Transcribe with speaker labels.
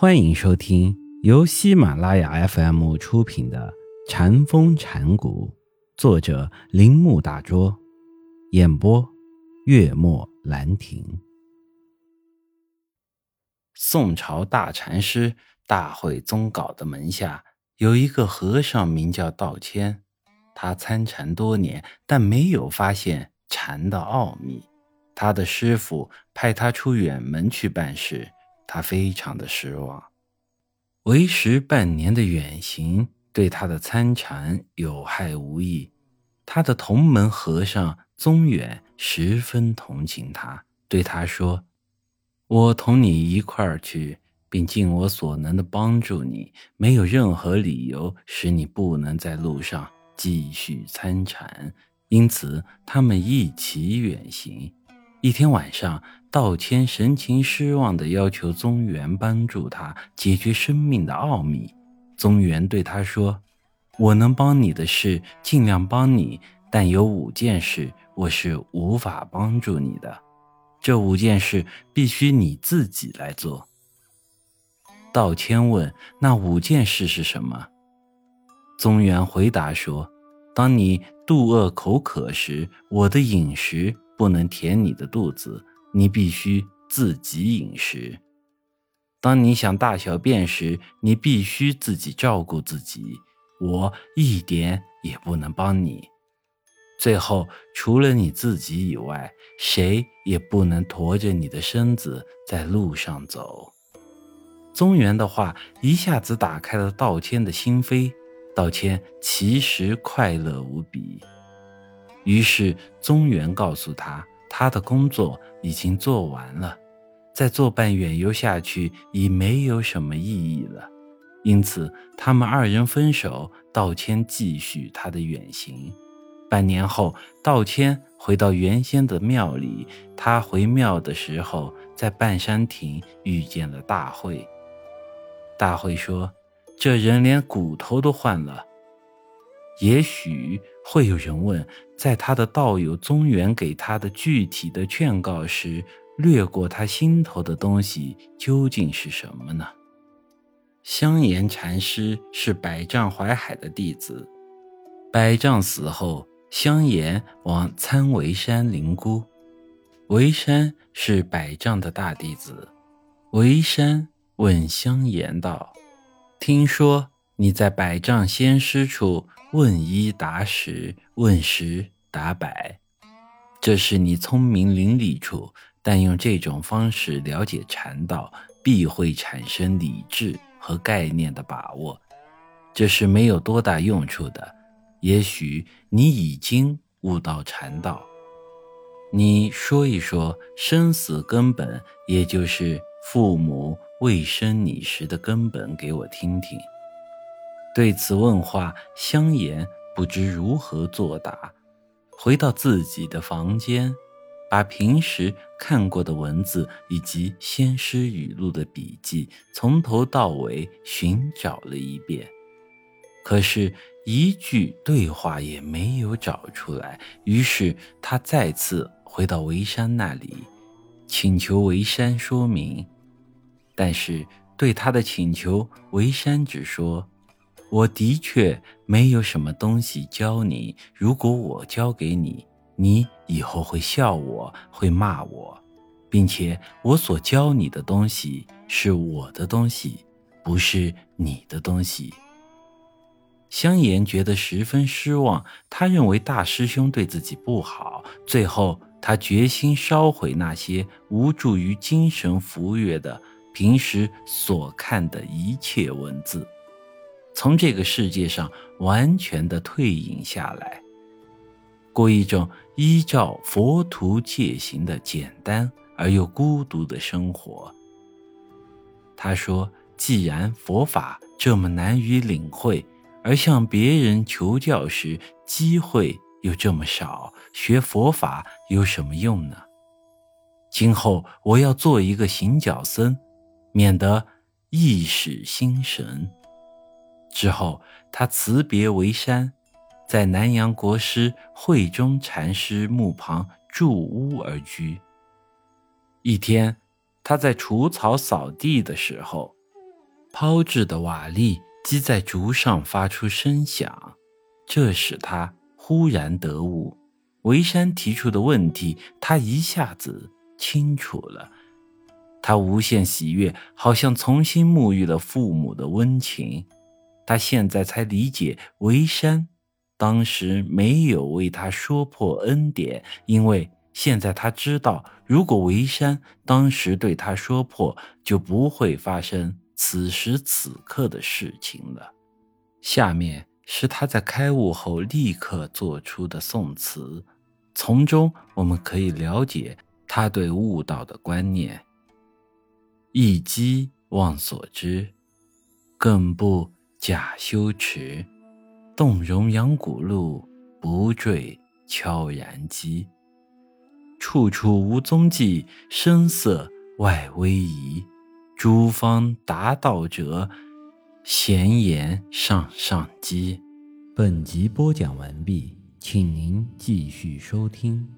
Speaker 1: 欢迎收听由喜马拉雅 FM 出品的《禅风禅谷，作者铃木大拙，演播月末兰亭。宋朝大禅师大会宗稿的门下有一个和尚，名叫道谦。他参禅多年，但没有发现禅的奥秘。他的师傅派他出远门去办事。他非常的失望，为时半年的远行对他的参禅有害无益。他的同门和尚宗远十分同情他，对他说：“我同你一块儿去，并尽我所能的帮助你，没有任何理由使你不能在路上继续参禅。”因此，他们一起远行。一天晚上，道谦神情失望地要求宗元帮助他解决生命的奥秘。宗元对他说：“我能帮你的事，尽量帮你，但有五件事我是无法帮助你的。这五件事必须你自己来做。”道谦问：“那五件事是什么？”宗元回答说：“当你肚饿口渴时，我的饮食。”不能填你的肚子，你必须自己饮食。当你想大小便时，你必须自己照顾自己，我一点也不能帮你。最后，除了你自己以外，谁也不能驮着你的身子在路上走。宗元的话一下子打开了道谦的心扉，道谦其实快乐无比。于是，宗元告诉他，他的工作已经做完了，再作伴远游下去已没有什么意义了。因此，他们二人分手，道谦继续他的远行。半年后，道谦回到原先的庙里。他回庙的时候，在半山亭遇见了大会。大会说：“这人连骨头都换了。”也许会有人问，在他的道友宗元给他的具体的劝告时，掠过他心头的东西究竟是什么呢？香严禅师是百丈怀海的弟子，百丈死后，香严往参维山灵姑，维山是百丈的大弟子，维山问香严道：“听说你在百丈仙师处？”问一答十，问十答百，这是你聪明伶俐处。但用这种方式了解禅道，必会产生理智和概念的把握，这是没有多大用处的。也许你已经悟到禅道，你说一说生死根本，也就是父母未生你时的根本，给我听听。对此问话，香言不知如何作答。回到自己的房间，把平时看过的文字以及先师语录的笔记从头到尾寻找了一遍，可是，一句对话也没有找出来。于是，他再次回到维山那里，请求维山说明。但是，对他的请求，维山只说。我的确没有什么东西教你。如果我教给你，你以后会笑我，会骂我，并且我所教你的东西是我的东西，不是你的东西。香言觉得十分失望，他认为大师兄对自己不好。最后，他决心烧毁那些无助于精神愉悦的平时所看的一切文字。从这个世界上完全的退隐下来，过一种依照佛徒戒行的简单而又孤独的生活。他说：“既然佛法这么难于领会，而向别人求教时机会又这么少，学佛法有什么用呢？今后我要做一个行脚僧，免得意使心神。”之后，他辞别为山，在南阳国师慧中禅师墓旁筑屋而居。一天，他在除草扫地的时候，抛掷的瓦砾击在竹上发出声响，这使他忽然得悟。维山提出的问题，他一下子清楚了。他无限喜悦，好像重新沐浴了父母的温情。他现在才理解，维山当时没有为他说破恩典，因为现在他知道，如果维山当时对他说破，就不会发生此时此刻的事情了。下面是他在开悟后立刻做出的宋词，从中我们可以了解他对悟道的观念。一机忘所知，更不假修持。动容扬古路，不坠悄然机。处处无踪迹，声色外微移。诸方达道者，闲言上上机。
Speaker 2: 本集播讲完毕，请您继续收听。